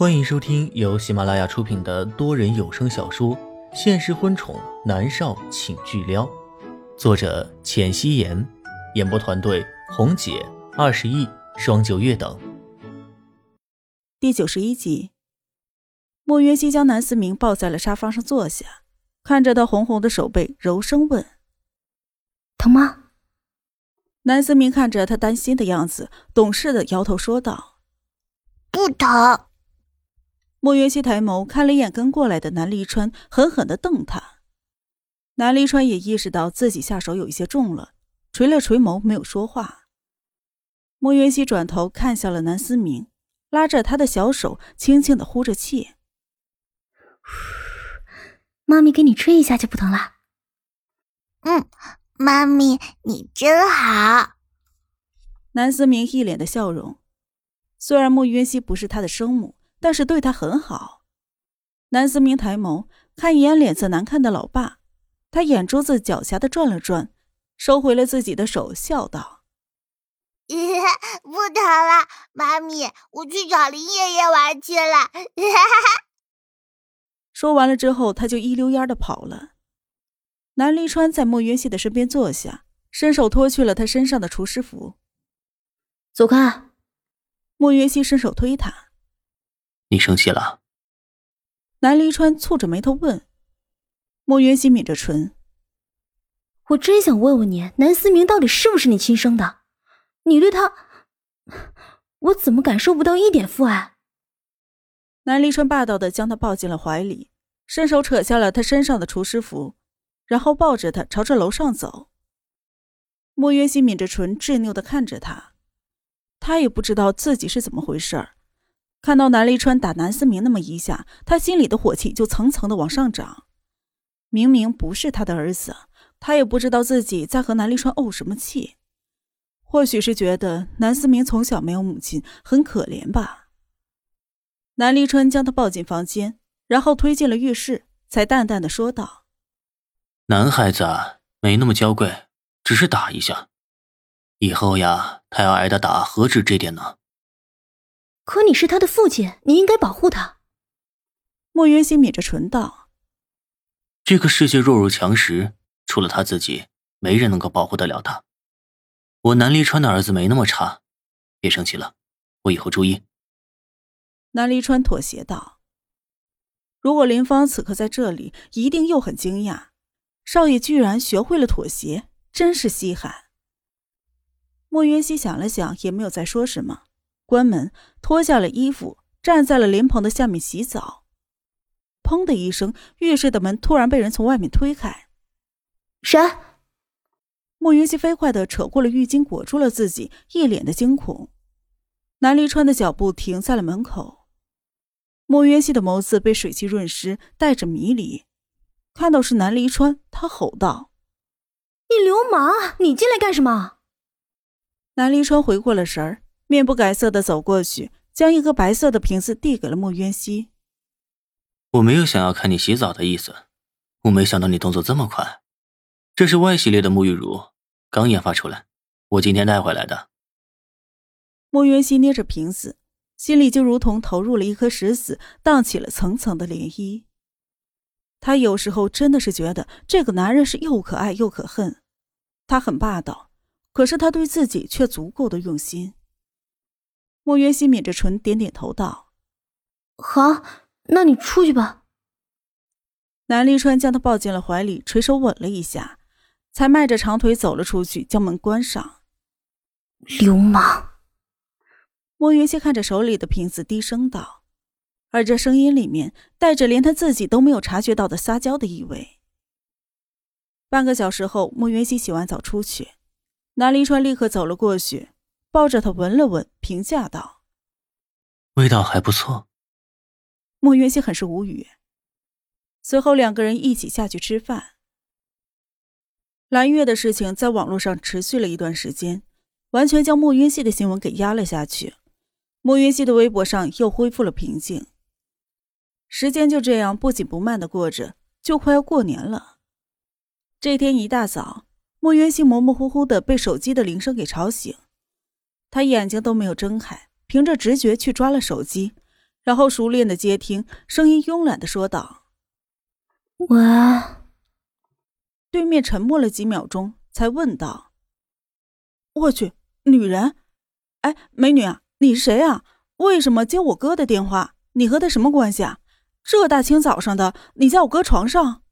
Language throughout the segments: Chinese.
欢迎收听由喜马拉雅出品的多人有声小说《现实婚宠男少请巨撩》，作者：浅汐颜，演播团队：红姐、二十亿、双九月等。第九十一集，莫云熙将南思明抱在了沙发上坐下，看着他红红的手背，柔声问：“疼吗？”南思明看着他担心的样子，懂事的摇头说道：“不疼。”莫云熙抬眸看了一眼跟过来的南离川，狠狠的瞪他。南离川也意识到自己下手有一些重了，垂了垂眸，没有说话。莫云熙转头看向了南思明，拉着他的小手，轻轻的呼着气：“妈咪给你吹一下就不疼了。”“嗯，妈咪你真好。”南思明一脸的笑容。虽然莫云熙不是他的生母。但是对他很好。南思明抬眸看一眼脸色难看的老爸，他眼珠子狡黠的转了转，收回了自己的手，笑道：“不疼了，妈咪，我去找林爷爷玩去了。”说完了之后，他就一溜烟的跑了。南离川在莫云熙的身边坐下，伸手脱去了他身上的厨师服。走开！莫云熙伸手推他。你生气了？南离川蹙着眉头问。莫云熙抿着唇：“我真想问问你，南思明到底是不是你亲生的？你对他，我怎么感受不到一点父爱？”南离川霸道的将他抱进了怀里，伸手扯下了他身上的厨师服，然后抱着他朝着楼上走。莫云熙抿着唇，执拗的看着他，他也不知道自己是怎么回事儿。看到南离川打南思明那么一下，他心里的火气就层层的往上涨。明明不是他的儿子，他也不知道自己在和南离川怄什么气。或许是觉得南思明从小没有母亲，很可怜吧。南离川将他抱进房间，然后推进了浴室，才淡淡的说道：“男孩子没那么娇贵，只是打一下，以后呀，他要挨的打何止这点呢？”可你是他的父亲，你应该保护他。莫云熙抿着唇道：“这个世界弱肉强食，除了他自己，没人能够保护得了他。我南离川的儿子没那么差，别生气了，我以后注意。”南离川妥协道：“如果林芳此刻在这里，一定又很惊讶，少爷居然学会了妥协，真是稀罕。”莫云熙想了想，也没有再说什么。关门，脱下了衣服，站在了莲蓬的下面洗澡。砰的一声，浴室的门突然被人从外面推开。谁？莫云溪飞快的扯过了浴巾，裹住了自己，一脸的惊恐。南离川的脚步停在了门口。莫云溪的眸子被水汽润湿，带着迷离。看到是南离川，他吼道：“你流氓！你进来干什么？”南离川回过了神儿。面不改色的走过去，将一个白色的瓶子递给了莫渊熙。我没有想要看你洗澡的意思，我没想到你动作这么快。这是 Y 系列的沐浴乳，刚研发出来，我今天带回来的。莫渊熙捏着瓶子，心里就如同投入了一颗石子，荡起了层层的涟漪。他有时候真的是觉得这个男人是又可爱又可恨。他很霸道，可是他对自己却足够的用心。莫渊熙抿着唇，点点头道：“好，那你出去吧。”南离川将他抱进了怀里，垂手吻了一下，才迈着长腿走了出去，将门关上。流氓！莫云熙看着手里的瓶子，低声道，而这声音里面带着连他自己都没有察觉到的撒娇的意味。半个小时后，莫云熙洗完澡出去，南离川立刻走了过去。抱着他闻了闻，评价道：“味道还不错。”莫云熙很是无语。随后，两个人一起下去吃饭。蓝月的事情在网络上持续了一段时间，完全将莫云熙的新闻给压了下去。莫云熙的微博上又恢复了平静。时间就这样不紧不慢的过着，就快要过年了。这天一大早，莫云熙模模糊糊的被手机的铃声给吵醒。他眼睛都没有睁开，凭着直觉去抓了手机，然后熟练的接听，声音慵懒的说道：“喂。”对面沉默了几秒钟，才问道：“我去，女人？哎，美女啊，你是谁啊？为什么接我哥的电话？你和他什么关系啊？这大清早上的，你在我哥床上？”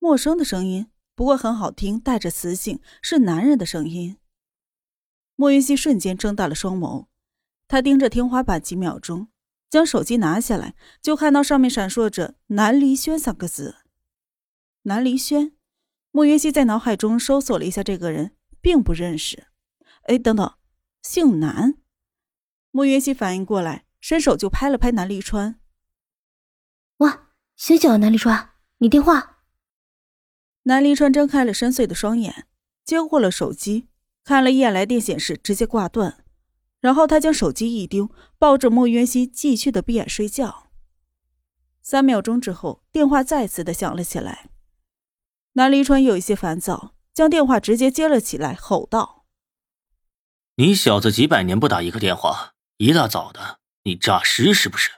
陌生的声音，不过很好听，带着磁性，是男人的声音。莫云熙瞬间睁大了双眸，他盯着天花板几秒钟，将手机拿下来，就看到上面闪烁着“南离轩”三个字。南离轩，莫云熙在脑海中搜索了一下这个人，并不认识。哎，等等，姓南。莫云熙反应过来，伸手就拍了拍南离川。哇，醒醒啊，南离川，你电话。南离川睁开了深邃的双眼，接过了手机。看了一眼来电显示，直接挂断。然后他将手机一丢，抱着莫渊熙继续的闭眼睡觉。三秒钟之后，电话再次的响了起来。南离川有一些烦躁，将电话直接接了起来，吼道：“你小子几百年不打一个电话，一大早的你诈尸是不是？”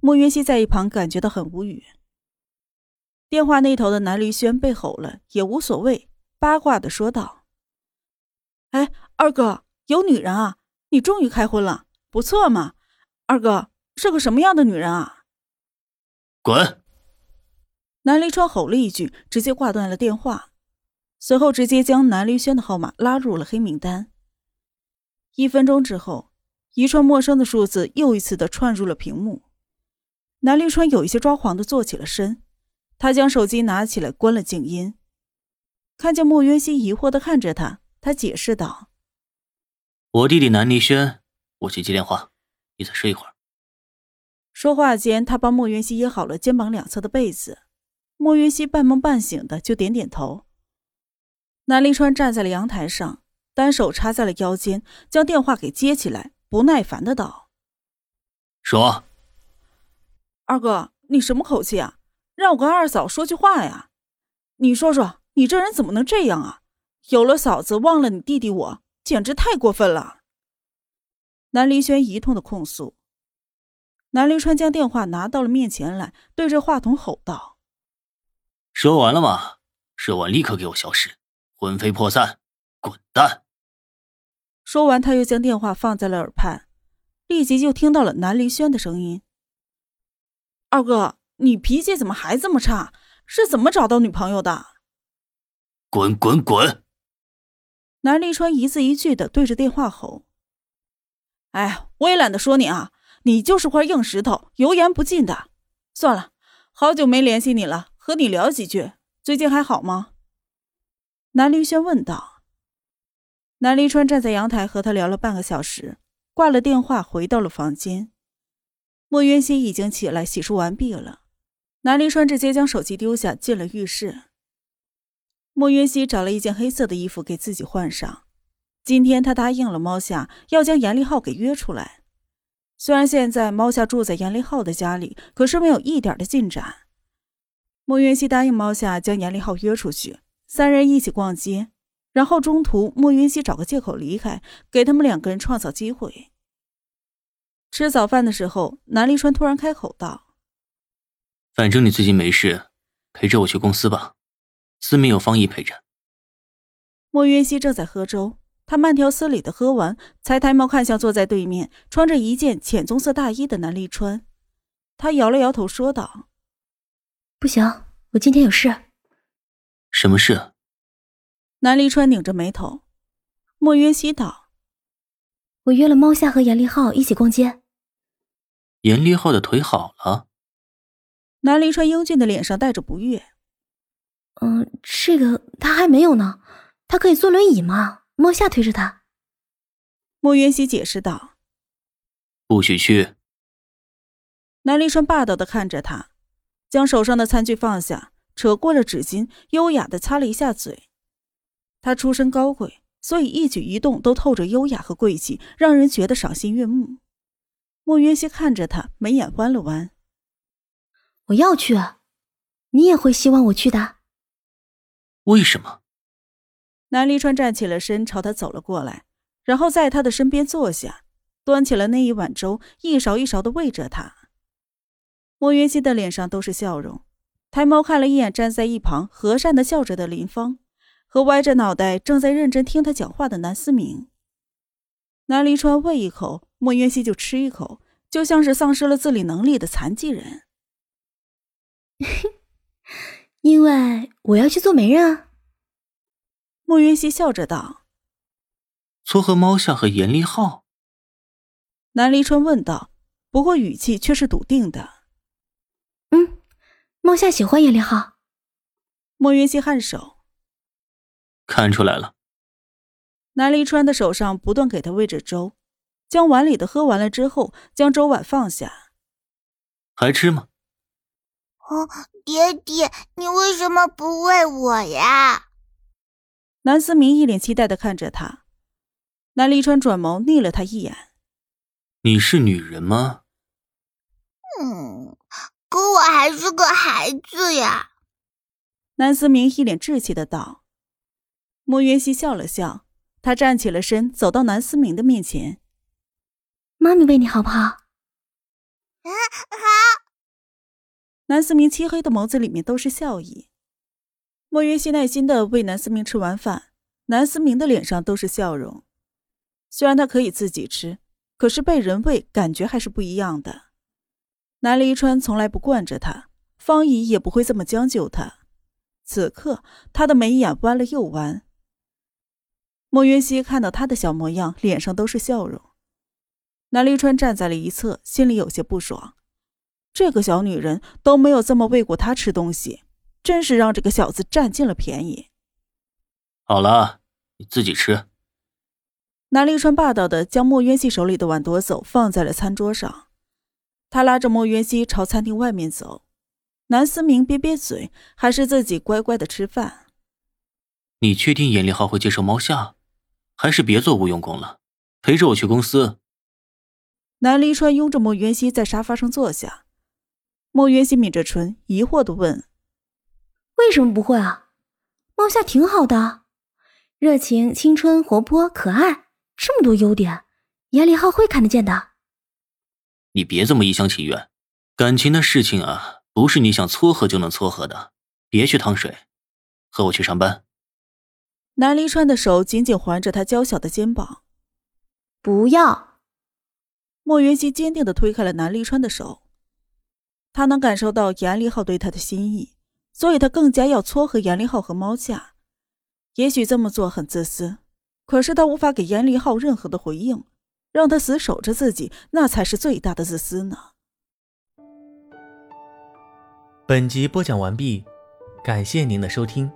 莫渊熙在一旁感觉到很无语。电话那头的南离轩被吼了也无所谓，八卦的说道。哎，二哥，有女人啊！你终于开荤了，不错嘛。二哥是个什么样的女人啊？滚！南离川吼了一句，直接挂断了电话，随后直接将南离轩的号码拉入了黑名单。一分钟之后，一串陌生的数字又一次的串入了屏幕。南离川有一些抓狂的坐起了身，他将手机拿起来，关了静音，看见莫渊熙疑惑的看着他。他解释道：“我弟弟南离轩，我去接电话，你再睡一会儿。”说话间，他帮莫云熙掖好了肩膀两侧的被子。莫云熙半梦半醒的，就点点头。南离川站在了阳台上，单手插在了腰间，将电话给接起来，不耐烦的道：“说，二哥，你什么口气啊？让我跟二嫂说句话呀？你说说，你这人怎么能这样啊？”有了嫂子，忘了你弟弟，我简直太过分了。南离轩一通的控诉。南离川将电话拿到了面前来，对着话筒吼道：“说完了吗？说完立刻给我消失，魂飞魄散，滚蛋！”说完，他又将电话放在了耳畔，立即就听到了南离轩的声音：“二哥，你脾气怎么还这么差？是怎么找到女朋友的？”“滚滚滚！”南离川一字一句的对着电话吼：“哎，我也懒得说你啊，你就是块硬石头，油盐不进的。算了，好久没联系你了，和你聊几句，最近还好吗？”南离轩问道。南离川站在阳台和他聊了半个小时，挂了电话，回到了房间。莫渊熙已经起来洗漱完毕了，南离川直接将手机丢下，进了浴室。莫云熙找了一件黑色的衣服给自己换上。今天他答应了猫夏，要将严立浩给约出来。虽然现在猫夏住在严立浩的家里，可是没有一点的进展。莫云熙答应猫夏将严立浩约出去，三人一起逛街，然后中途莫云熙找个借口离开，给他们两个人创造机会。吃早饭的时候，南离川突然开口道：“反正你最近没事，陪着我去公司吧。”司命有方毅陪着。莫云熙正在喝粥，他慢条斯理的喝完，才抬眸看向坐在对面、穿着一件浅棕色大衣的南立川。他摇了摇头，说道：“不行，我今天有事。”“什么事？”南立川拧着眉头。莫云熙道：“我约了猫夏和严立浩一起逛街。”严立浩的腿好了。南离川英俊的脸上带着不悦。嗯，这个他还没有呢，他可以坐轮椅吗？莫夏推着他。莫云熙解释道：“不许去。”南离川霸道的看着他，将手上的餐具放下，扯过了纸巾，优雅的擦了一下嘴。他出身高贵，所以一举一动都透着优雅和贵气，让人觉得赏心悦目。莫云熙看着他，眉眼弯了弯：“我要去，你也会希望我去的。”为什么？南离川站起了身，朝他走了过来，然后在他的身边坐下，端起了那一碗粥，一勺一勺的喂着他。莫云熙的脸上都是笑容，抬眸看了一眼站在一旁和善的笑着的林芳，和歪着脑袋正在认真听他讲话的南思明。南离川喂一口，莫云熙就吃一口，就像是丧失了自理能力的残疾人。因为我要去做媒人啊。莫云熙笑着道：“撮合猫夏和严立浩。”南离川问道，不过语气却是笃定的。嗯，猫夏喜欢严立浩。莫云熙颔首，看出来了。南离川的手上不断给他喂着粥，将碗里的喝完了之后，将粥碗放下。还吃吗？哦，爹爹，你为什么不喂我呀？南思明一脸期待的看着他，南离川转眸睨了他一眼：“你是女人吗？”嗯。可我还是个孩子呀，南思明一脸稚气的道。莫云熙笑了笑，他站起了身，走到南思明的面前：“妈咪喂你好不好？”“嗯，好。”南思明漆黑的眸子里面都是笑意。莫云熙耐心的喂南思明吃完饭，南思明的脸上都是笑容。虽然他可以自己吃，可是被人喂，感觉还是不一样的。南离川从来不惯着他，方姨也不会这么将就他。此刻，他的眉眼弯了又弯。莫云熙看到他的小模样，脸上都是笑容。南离川站在了一侧，心里有些不爽。这个小女人都没有这么喂过他吃东西，真是让这个小子占尽了便宜。好了，你自己吃。南立川霸道的将莫渊熙手里的碗夺走，放在了餐桌上。他拉着莫渊熙朝餐厅外面走，南思明憋憋嘴，还是自己乖乖的吃饭。你确定严立浩会接受猫下？还是别做无用功了，陪着我去公司。南离川拥着莫渊熙在沙发上坐下，莫云熙抿着唇，疑惑的问：“为什么不会啊？猫夏挺好的，热情、青春、活泼、可爱，这么多优点，严立浩会看得见的。”你别这么一厢情愿，感情的事情啊，不是你想撮合就能撮合的。别去趟水，和我去上班。南离川的手紧紧环着他娇小的肩膀。不要。莫云溪坚定的推开了南离川的手。他能感受到严立浩对他的心意，所以他更加要撮合严立浩和猫夏。也许这么做很自私，可是他无法给严立浩任何的回应。让他死守着自己，那才是最大的自私呢。本集播讲完毕，感谢您的收听。